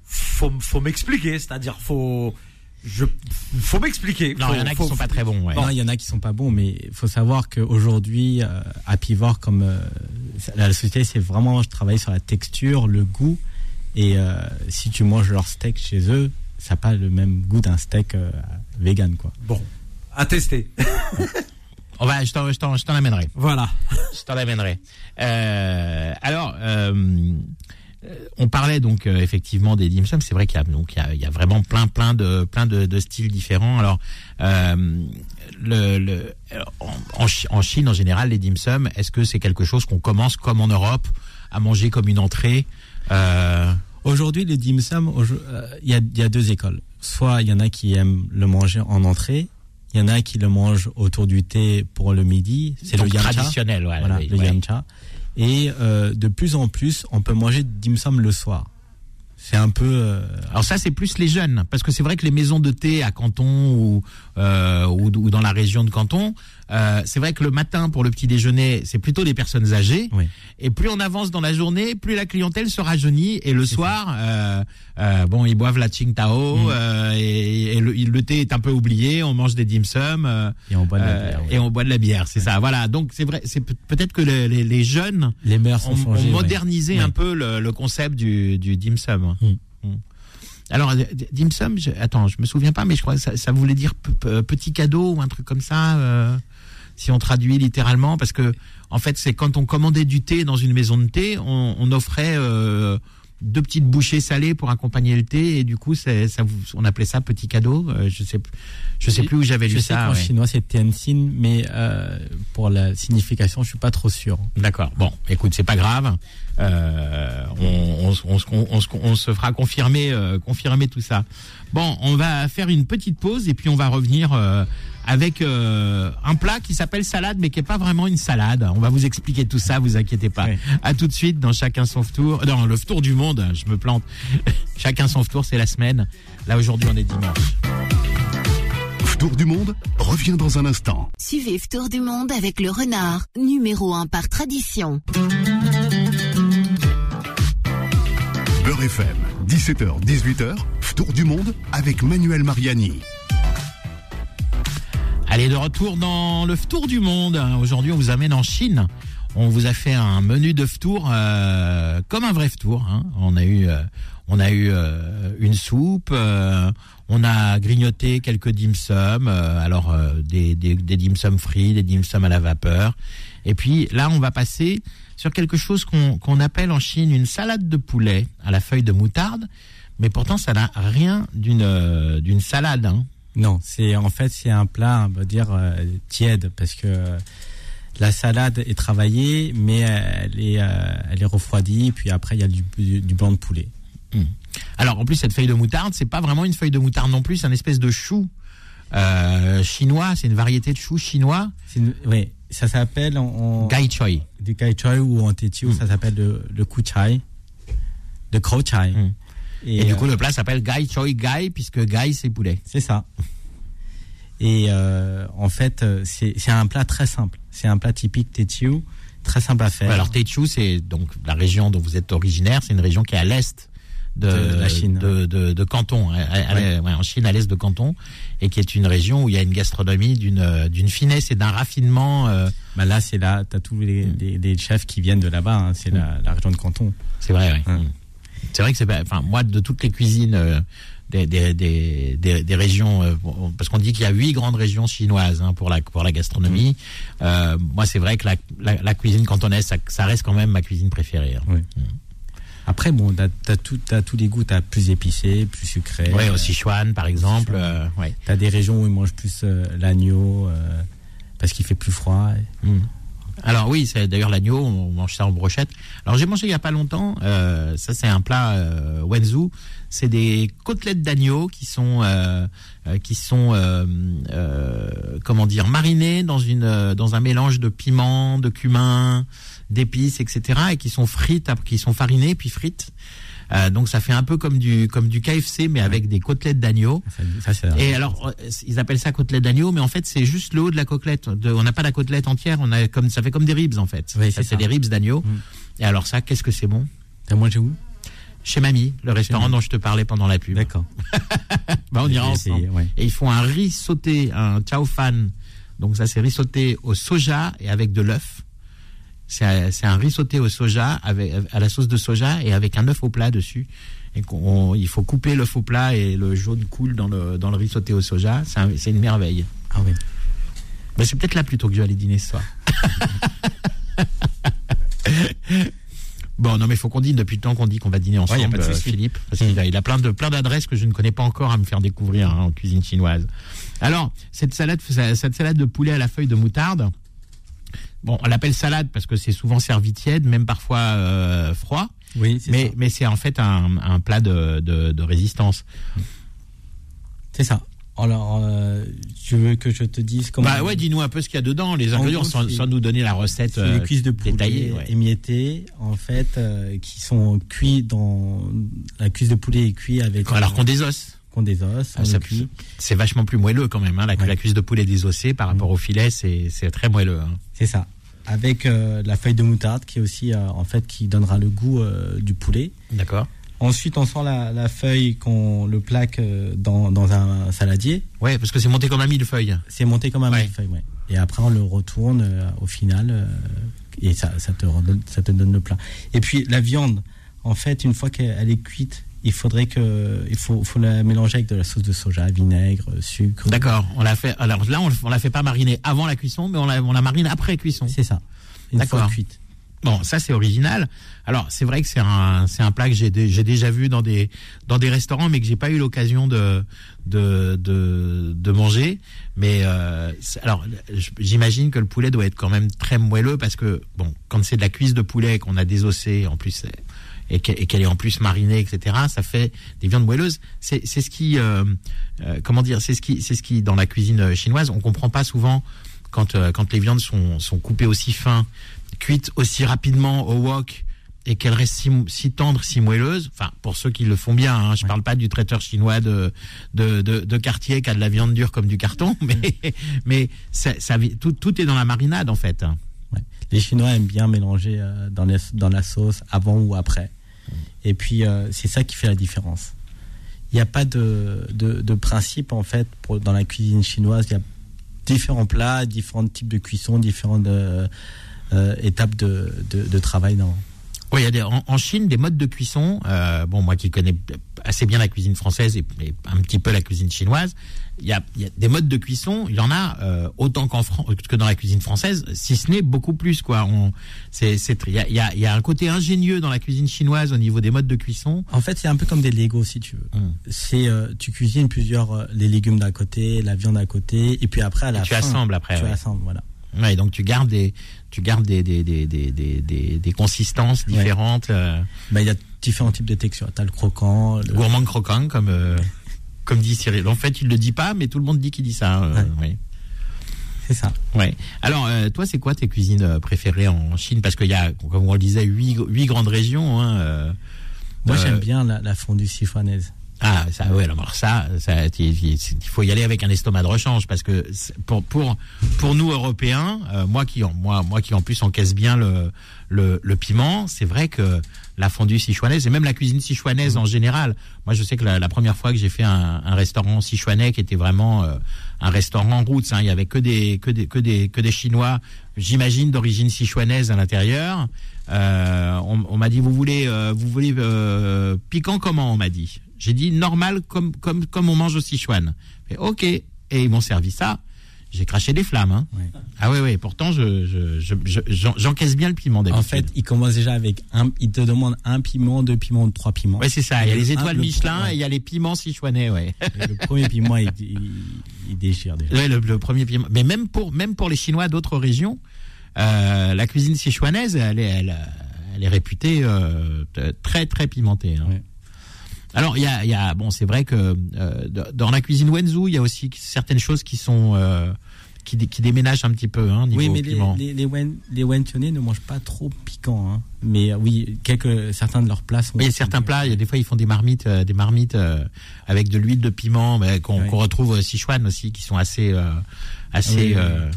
faut faut m'expliquer, c'est-à-dire faut je faut m'expliquer. Non, il y en a qui faut- sont pas très bons, ouais. Non, il y en a qui sont pas bons, mais il faut savoir qu'aujourd'hui, euh, à Pivot, comme euh, la société, c'est vraiment travailler sur la texture, le goût. Et euh, si tu manges leur steak chez eux, ça n'a pas le même goût d'un steak euh, vegan, quoi. Bon, à tester. On va, je t'en, je t'en, je t'en amènerai. voilà. Je t'en amènerai. Euh, alors, euh, on parlait donc euh, effectivement des dim sum. C'est vrai qu'il y a donc il y a, il y a vraiment plein plein de plein de, de styles différents. Alors, euh, le, le en, en Chi- en Chine en général, les dim sum, est-ce que c'est quelque chose qu'on commence comme en Europe à manger comme une entrée euh, Aujourd'hui, le dim sum, euh, il y, a, il y a deux écoles. Soit il y en a qui aiment le manger en entrée, il y en a qui le mangent autour du thé pour le midi. C'est le yamcha. traditionnel, ouais, Voilà, oui, le ouais. yamcha. Et euh, de plus en plus, on peut manger dim sum le soir. C'est un peu. euh, Alors ça, c'est plus les jeunes, parce que c'est vrai que les maisons de thé à Canton ou, euh, ou, ou dans la région de Canton, euh, c'est vrai que le matin pour le petit déjeuner, c'est plutôt des personnes âgées. Oui. Et plus on avance dans la journée, plus la clientèle se rajeunit. Et le soir, euh, euh, bon, ils boivent la Tsingtao Mm. euh, et, et le, le thé est un peu oublié. On mange des dim sum et on boit de la bière. oui. et on boit de la bière. C'est ça. Voilà. Donc c'est vrai. C'est peut- peut-être que les, les, les jeunes Les mœurs ont, modernisé un peu le, le concept du, du dim sum. Mm. Mm. Alors, d- dim sum, je, attends, je me souviens pas, mais je crois que ça, voulait dire petit cadeau ou un truc comme ça, euh, si on traduit littéralement, parce que en fait, c'est quand on commandait du thé dans une maison de thé, on, on offrait euh, deux petites bouchées salées pour accompagner le thé, et du coup, ça, vous- on appelait ça petit cadeau. Euh, je sais, plus- je sais plus où j'avais lu sais ça. qu'en ouais. chinois c'est tianxin, mais euh, pour la signification, je suis pas trop sûr. D'accord. Bon, écoute, c'est pas grave. Euh, on, on, se- on, se- on se- on se fera confirmer, euh, confirmer tout ça. Bon, on va faire une petite pause et puis on va revenir euh, avec euh, un plat qui s'appelle salade, mais qui est pas vraiment une salade. On va vous expliquer tout ça, vous inquiétez pas. Oui. À tout de suite dans chacun son tour, dans le tour du monde. Je me plante. chacun son tour, c'est la semaine. Là aujourd'hui, on est dimanche. Tour du monde revient dans un instant. Suivez Tour du Monde avec le renard, numéro 1 par tradition. Beurre FM, 17h, 18h, Tour du monde avec Manuel Mariani. Allez, de retour dans le tour du monde. Aujourd'hui, on vous amène en Chine. On vous a fait un menu de tour euh, comme un vrai tour. Hein. On a eu, euh, on a eu euh, une soupe. euh, on a grignoté quelques dim sum. euh, alors euh, des, des, des dim sum frits, des dim sum à la vapeur. Et puis là, on va passer sur quelque chose qu'on qu'on appelle en Chine une salade de poulet à la feuille de moutarde. Mais pourtant, ça n'a rien d'une d'une salade. Hein. Non, c'est en fait c'est un plat, on va dire euh, tiède parce que euh, la salade est travaillée, mais elle est euh, elle est refroidie, puis après il y a du, du, du blanc de poulet. Alors en plus cette feuille de moutarde, c'est pas vraiment une feuille de moutarde non plus, c'est un espèce de chou euh, chinois, c'est une variété de chou chinois, une- Oui, ça s'appelle en, en gai choi. du gai choi ou en tétiou, Mm. ça s'appelle le le ku chai, le krou chai. Mm. Et, du euh, coup le plat s'appelle gai choi gai puisque gai c'est poulet. C'est ça. Et euh, en fait, euh, c'est un plat très simple. C'est un plat typique Techiu, très simple à faire. Ouais, alors Techu c'est donc la région dont vous êtes originaire, c'est une région qui est à l'est de, De la Chine. de, de, de Canton, hein, à- à- Ouais. ouais, en Chine à l'est de Canton, et qui est une région où il y a une gastronomie d'une d'une finesse et d'un raffinement. euh, Bah là, c'est là, t'as tous les, Mm. les, les chefs qui viennent de là-bas. hein. c'est la, la région de Canton. C'est vrai, oui. Ouais. Mm. C'est vrai que c'est pas. Enfin, moi, de toutes les cuisines euh, des, des, des, régions, euh, parce qu'on dit qu'il y a huit grandes régions chinoises hein, pour la pour la gastronomie. Euh, moi, c'est vrai que la, la, la cuisine cantonaise, ça, ça reste quand même ma cuisine préférée. hein. Après, bon, t'as, t'as, tout, t'as tous les goûts. T'as plus épicé, plus sucré. Ouais, Euh, au Sichuan, par exemple. Sichuan. ouais. T'as des régions où ils mangent plus l'agneau parce qu'il fait plus froid. Mm. Alors oui, c'est d'ailleurs l'agneau, on mange ça en brochette. Alors j'ai mangé il y a pas longtemps, euh, ça c'est un plat euh, c'est des côtelettes d'agneau qui sont euh, euh, qui sont euh, euh, comment dire marinées dans une dans un mélange de piment, de cumin, d'épices, etc. et qui sont frites, qui sont farinées puis frites. Euh, donc ça fait un peu comme du comme du KFC mais avec des côtelettes d'agneau. Et alors, euh, ils appellent ça côtelette d'agneau, mais en fait, c'est juste le haut de la côtelette. De- on n'a pas la côtelette entière, on a comme ça fait comme des ribs en fait. Oui, ça, c'est des ribs d'agneau. Mm. Et alors ça, qu'est-ce que c'est bon? T'as mangé où? Chez Mamie, le restaurant dont je te parlais pendant la pub. D'accord. Bah, on ira ensemble. ouais. Et ils font un riz sauté, un chao fan. Donc ça, c'est riz sauté au soja et avec de l'œuf. C'est un- riz sauté au soja avec à la sauce de soja et avec un œuf au plat dessus. et qu'on il faut couper le faux plat et le jaune coule dans le dans le riz sauté au soja, c'est un- c'est une merveille. Ah oui. Mais c'est peut-être là plutôt que je vais aller dîner ce soir. Bon, non, mais il faut qu'on dîne depuis le temps qu'on dit qu'on va dîner ensemble, Ouais, y a pas de. Philippe. Parce qu'il a, il a plein de plein d'adresses que je ne connais pas encore à me faire découvrir hein, en cuisine chinoise. Alors, cette salade, cette salade de poulet à la feuille de moutarde, bon, on l'appelle salade parce que c'est souvent servi tiède, même parfois euh, froid. Oui, c'est Mais, ça. mais c'est en fait un, un plat de, de, de résistance. C'est ça. Alors, euh, tu veux que je te dise comment Bah ouais, dis-nous un peu ce qu'il y a dedans, les En ingrédients, sans, sans nous donner la recette C'est euh, cuisses de poulet détaillée. ouais. émiettées, en fait, euh, qui sont cuits dans la cuisse de poulet est cuit avec Alors qu'on des os. qu'on des os, Ah. C'est vachement plus moelleux quand même. Hein. La, Ouais. la cuisse de poulet désossée par rapport au filet, c'est très moelleux. hein. C'est ça. Avec euh, la feuille de moutarde qui est aussi euh, en fait qui donnera le goût euh, du poulet. D'accord. Ensuite, on sort la, la feuille qu'on le plaque dans, dans un saladier. Ouais, parce que c'est monté comme un millefeuille. C'est monté comme un Ouais. millefeuille, ouais. Et après, on le retourne au final et ça, ça, te redonne, ça te donne le plat. Et puis, la viande, en fait, une fois qu'elle est cuite, il faudrait que, il faut, faut la mélanger avec de la sauce de soja, vinaigre, sucre. D'accord. On l'a fait. Alors là, on, on l'a fait pas mariner avant la cuisson, mais on la, on la marine après cuisson. C'est ça. D'accord. cuite. Bon, ça c'est original. Alors c'est vrai que c'est un c'est un plat que j'ai j'ai déjà vu dans des dans des restaurants, mais que j'ai pas eu l'occasion de de de de manger. Mais euh, alors j'imagine que le poulet doit être quand même très moelleux parce que bon, quand c'est de la cuisse de poulet qu'on a désossé en plus c'est- et qu'elle qu'elle est en plus marinée, etc. Ça fait des viandes moelleuses. C'est ce qui euh, euh, comment dire, c'est ce qui c'est ce qui dans la cuisine chinoise on comprend pas souvent quand euh, quand les viandes sont sont coupées aussi fin cuites aussi rapidement au wok et qu'elles restent si, si tendres, si moelleuses, enfin pour ceux qui le font bien, hein, je parle pas du traiteur chinois de, de, de, de quartier qui a de la viande dure comme du carton, mais, mais ça, ça, tout, tout est dans la marinade en fait. Ouais. Les Chinois aiment bien mélanger euh, dans, les- dans la sauce avant ou après. Et puis, euh, c'est ça qui fait la différence. Il n'y a pas de, de, principe, en fait, dans la cuisine chinoise. Il y a différents plats, différents types de cuisson, différentes euh, euh, étapes de, de, travail. Dans... Oui, il y a des, en, Chine des modes de cuisson. Bon, moi qui connais assez bien la cuisine française et, et un petit peu la cuisine chinoise, il y a, il y a des modes de cuisson. Il y en a euh, autant qu'en que dans la cuisine française, si ce n'est beaucoup plus quoi. On, c'est, il y a, il y a, il y a un côté ingénieux dans la cuisine chinoise au niveau des modes de cuisson. En fait, c'est un peu comme des Legos, si tu veux. Mm. C'est euh, tu cuisines plusieurs euh, les légumes d'un côté, la viande d'un côté, et puis après à la tu fin, assembles après. tu ouais. assembles, voilà. Ouais, donc tu gardes des, tu gardes des, des, des, des, des, consistances différentes. euh, Ben, il y a différents types de textures. T'as le croquant, le, gourmand croquant comme euh, comme dit Cyril. En fait, il le dit pas, mais tout le monde dit qu'il dit ça. euh, Ouais. ouais. c'est ça. Ouais. Alors, toi, c'est quoi tes cuisines préférées en Chine? Parce qu'il y a, comme on le disait, huit, huit grandes régions. Hein, Moi, j'aime bien la, la fondue sichuanaise. Ça, ouais, alors ça, ça, il faut y aller avec un estomac de rechange parce que pour pour pour nous Européens, euh, moi qui en moi moi qui en plus encaisse bien le le, le piment, c'est vrai que la fondue sichuanaise et même la cuisine sichuanaise en général. Moi, je sais que la, la première fois que j'ai fait un, un restaurant sichuanais qui était vraiment euh, un restaurant roots, hein, il y avait que des que des que des que des Chinois, j'imagine d'origine sichuanaise à l'intérieur. Euh, on on m'a dit vous voulez euh, vous voulez euh, piquant comment on m'a dit? J'ai dit normal comme comme comme on mange au Sichuan. Mais ok et ils m'ont servi ça. J'ai craché des flammes. Hein. Ah oui oui. Pourtant je je je- je- j'en- j'encaisse bien le piment En fait, il commence déjà avec un, il te demande un piment, deux piments, trois piments. Ouais, c'est ça. Il y a les Un, étoiles le- Michelin ouais. et il y a les piments sichuanais, ouais. Et le premier piment, il, il, il déchire déjà. Ouais, le, le premier piment. Mais même pour même pour les Chinois d'autres régions, euh, la cuisine sichuanaise, elle est elle, elle est réputée euh, très très pimentée. hein. Ouais. Alors il y a il y a bon c'est vrai que euh, dans la cuisine Wenzhou, il y a aussi certaines choses qui sont euh, qui, dé- qui déménagent un petit peu hein, niveau Oui, mais les, piment. les, les, Wen- les Wentionais ne mangent pas trop piquant. Hein. Mais euh, oui, quelques, certains de leurs plats sont. Oui, il y a certains plats, il y a des fois ils font des marmites, euh, des marmites euh, avec de l'huile de piment, mais qu'on Ouais. retrouve au Sichuan aussi, qui sont assez, assez. Oui, oui,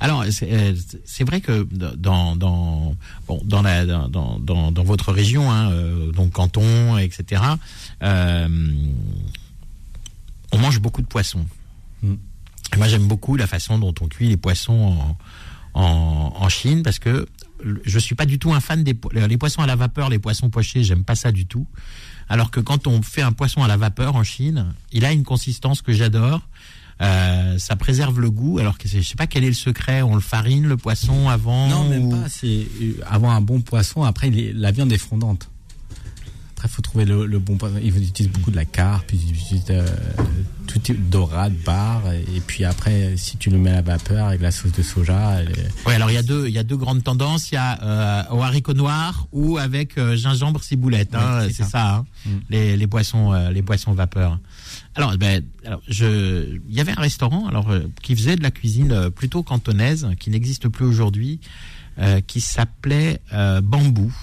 Alors c'est euh, c'est vrai que dans dans bon dans la dans dans, dans, dans votre région, hein, euh, donc canton, etc. euh, on mange beaucoup de poissons. Mm. Moi j'aime beaucoup la façon dont on cuit les poissons en en, en Chine parce que je suis pas du tout un fan des po- les poissons à la vapeur, les poissons pochés, j'aime pas ça du tout. Alors que quand on fait un poisson à la vapeur en Chine, il a une consistance que j'adore. Euh, ça préserve le goût. Alors que je sais pas quel est le secret. On le farine le poisson avant. Non, même ou- pas. C'est euh, avoir un bon poisson. Après, la viande est fondante. Après, il faut trouver le, le bon poisson. Ils utilisent beaucoup de la carpe, ils utilisent euh, tout type dorade, bar. Et puis après, si tu le mets à la vapeur avec la sauce de soja, est- Ouais, alors il y a deux, il y a deux grandes tendances. Il y a euh, au haricot noir ou avec gingembre ciboulette. hein, Oui, c'est ça. hein, Mm. les, les poissons, les poissons vapeur. Alors, ben, alors je, il y avait un restaurant alors euh, qui faisait de la cuisine euh, plutôt cantonaise, qui n'existe plus aujourd'hui, euh, qui s'appelait euh, Bambou.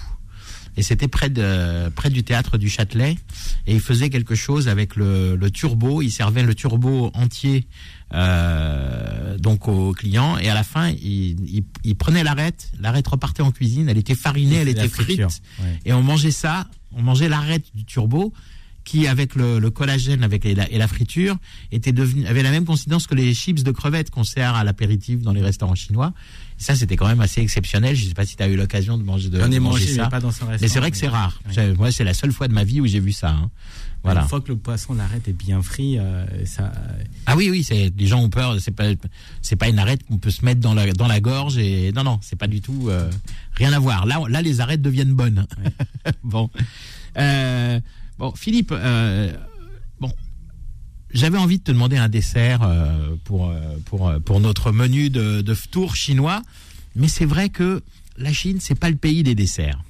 Et c'était près de près du théâtre du Châtelet. Et il faisait quelque chose avec le, le turbo. Il servait le turbo entier euh, donc aux clients. Et à la fin, il, il, il prenait l'arête. L'arête repartait en cuisine. Elle était farinée, elle était friture. frite. Ouais. Et on mangeait ça. On mangeait l'arête du turbo qui, avec le, le collagène avec les- la, et la friture, était devenu, avait la même consistance que les chips de crevettes qu'on sert à l'apéritif dans les restaurants chinois. Et ça, c'était quand même assez exceptionnel. Je sais pas si tu as eu l'occasion de manger, de, ai manger mangé, ça. mais pas dans. Mais c'est vrai que c'est rare. Ouais. Moi, c'est la seule fois de ma vie où j'ai vu ça. hein. Voilà. Une fois que le poisson, l'arête est bien frit, euh, ça, Ah oui, oui, c'est les gens ont peur. C'est pas, c'est pas une arête qu'on peut se mettre dans la dans la gorge et non, non, c'est pas du tout euh, rien à voir. Là, là, les arêtes deviennent bonnes. bon, Euh, bon, Philippe, euh, bon, j'avais envie de te demander un dessert euh, pour euh, pour pour notre menu de de tour chinois, mais c'est vrai que la Chine, c'est pas le pays des desserts.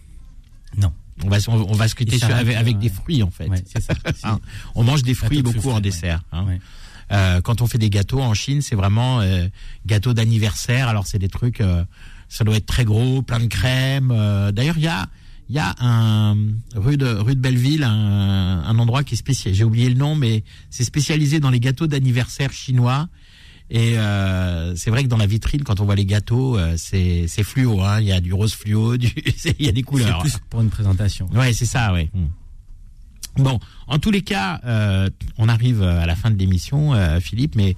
non. On va on va se quitter sur- avec, des fruits en fait. Ouais, c'est ça. Hein, on mange des fruits beaucoup en dessert. hein? Ouais. Euh, quand on fait des gâteaux en Chine, c'est vraiment euh, gâteau d'anniversaire. Alors c'est des trucs, euh, ça doit être très gros, plein de crème. D'ailleurs, il y a il y a un rue de rue de Belleville, un, un endroit qui est spécial. J'ai oublié le nom, mais c'est spécialisé dans les gâteaux d'anniversaire chinois. Et euh, c'est vrai que dans la vitrine, quand on voit les gâteaux, euh, c'est c'est fluo. Hein. Il y a du rose fluo, du, il y a des C'est couleurs. plus pour une présentation. Ouais, c'est ça, ouais. Bon, en tous les cas, euh, on arrive à la fin de l'émission, euh, Philippe, mais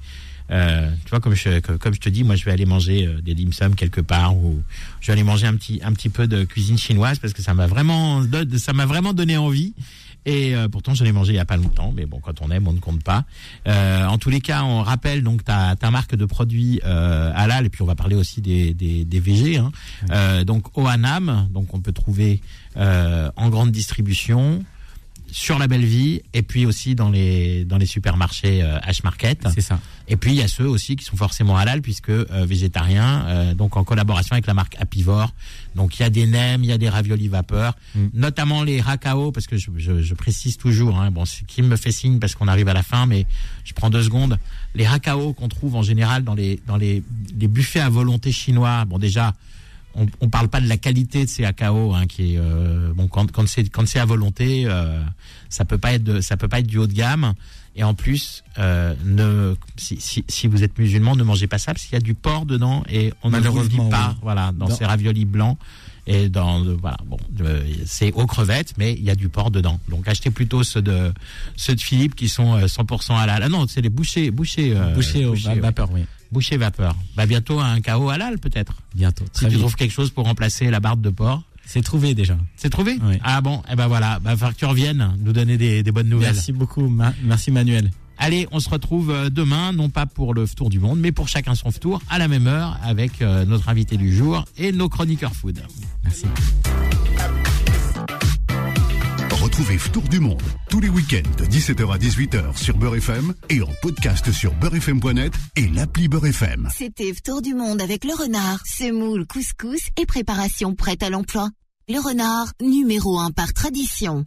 euh, tu vois, comme je, comme je te dis, moi, je vais aller manger euh, des dim sum quelque part ou je vais aller manger un petit, un petit peu de cuisine chinoise parce que ça m'a vraiment, ça m'a vraiment donné envie. Et euh, pourtant, j'en ai mangé il y a pas longtemps, mais bon, quand on aime, on ne compte pas. Euh, en tous les cas, on rappelle donc ta, ta marque de produits euh, halal, et puis on va parler aussi des, des, des VG. Hein. Euh, donc Oanam, donc on peut trouver euh, en grande distribution sur la belle vie et puis aussi dans les dans les supermarchés euh, H-Market. C'est ça. Et puis il y a ceux aussi qui sont forcément halal puisque euh, végétariens, euh, donc en collaboration avec la marque Apivore. Donc il y a des nems, il y a des raviolis vapeur, Mm. notamment les rakao parce que je, je, je précise toujours. Hein, bon, qui me fait signe parce qu'on arrive à la fin, mais je prends deux secondes. Les rakao qu'on trouve en général dans les dans les, les buffets à volonté chinois. Bon déjà. On, on parle pas de la qualité de ces cacao, hein, qui est euh, bon quand quand c'est quand c'est à volonté, euh, ça peut pas être de, ça peut pas être du haut de gamme. Et en plus, euh, ne, si, si, si vous êtes musulman, ne mangez pas ça parce qu'il y a du porc dedans et on ne vous le dit pas. oui. Voilà, dans Dans- ces raviolis blancs et dans euh, voilà, bon, euh, c'est aux crevettes, mais il y a du porc dedans. Donc achetez plutôt ceux de ceux de Philippe qui sont euh, 100% halal. Ah non, c'est les bouchers, bouchers, euh, Boucher au bouchers, vapeur, oui. bouchers vapeur. Bah bientôt un KO halal peut-être. Bientôt. Si Très tu vite. trouves quelque chose pour remplacer la barbe de porc. C'est trouvé déjà. C'est trouvé Oui. Ah bon, eh ben voilà, bah falloir que tu reviennes nous donner des, des bonnes nouvelles. Merci beaucoup. Ma- merci Manuel. Allez, on se retrouve euh, demain, non pas pour le tour du monde, mais pour chacun son tour, à la même heure, avec euh, notre invité du jour et nos chroniqueurs food. Merci. Retrouvez Tour du Monde tous les week-ends de 17h à 18h sur Beurre FM et en podcast sur beurrefm.net et l'appli Beurre FM. C'était Tour du monde avec le renard, semoule, couscous et préparation prête à l'emploi. Le renard, numéro un par tradition.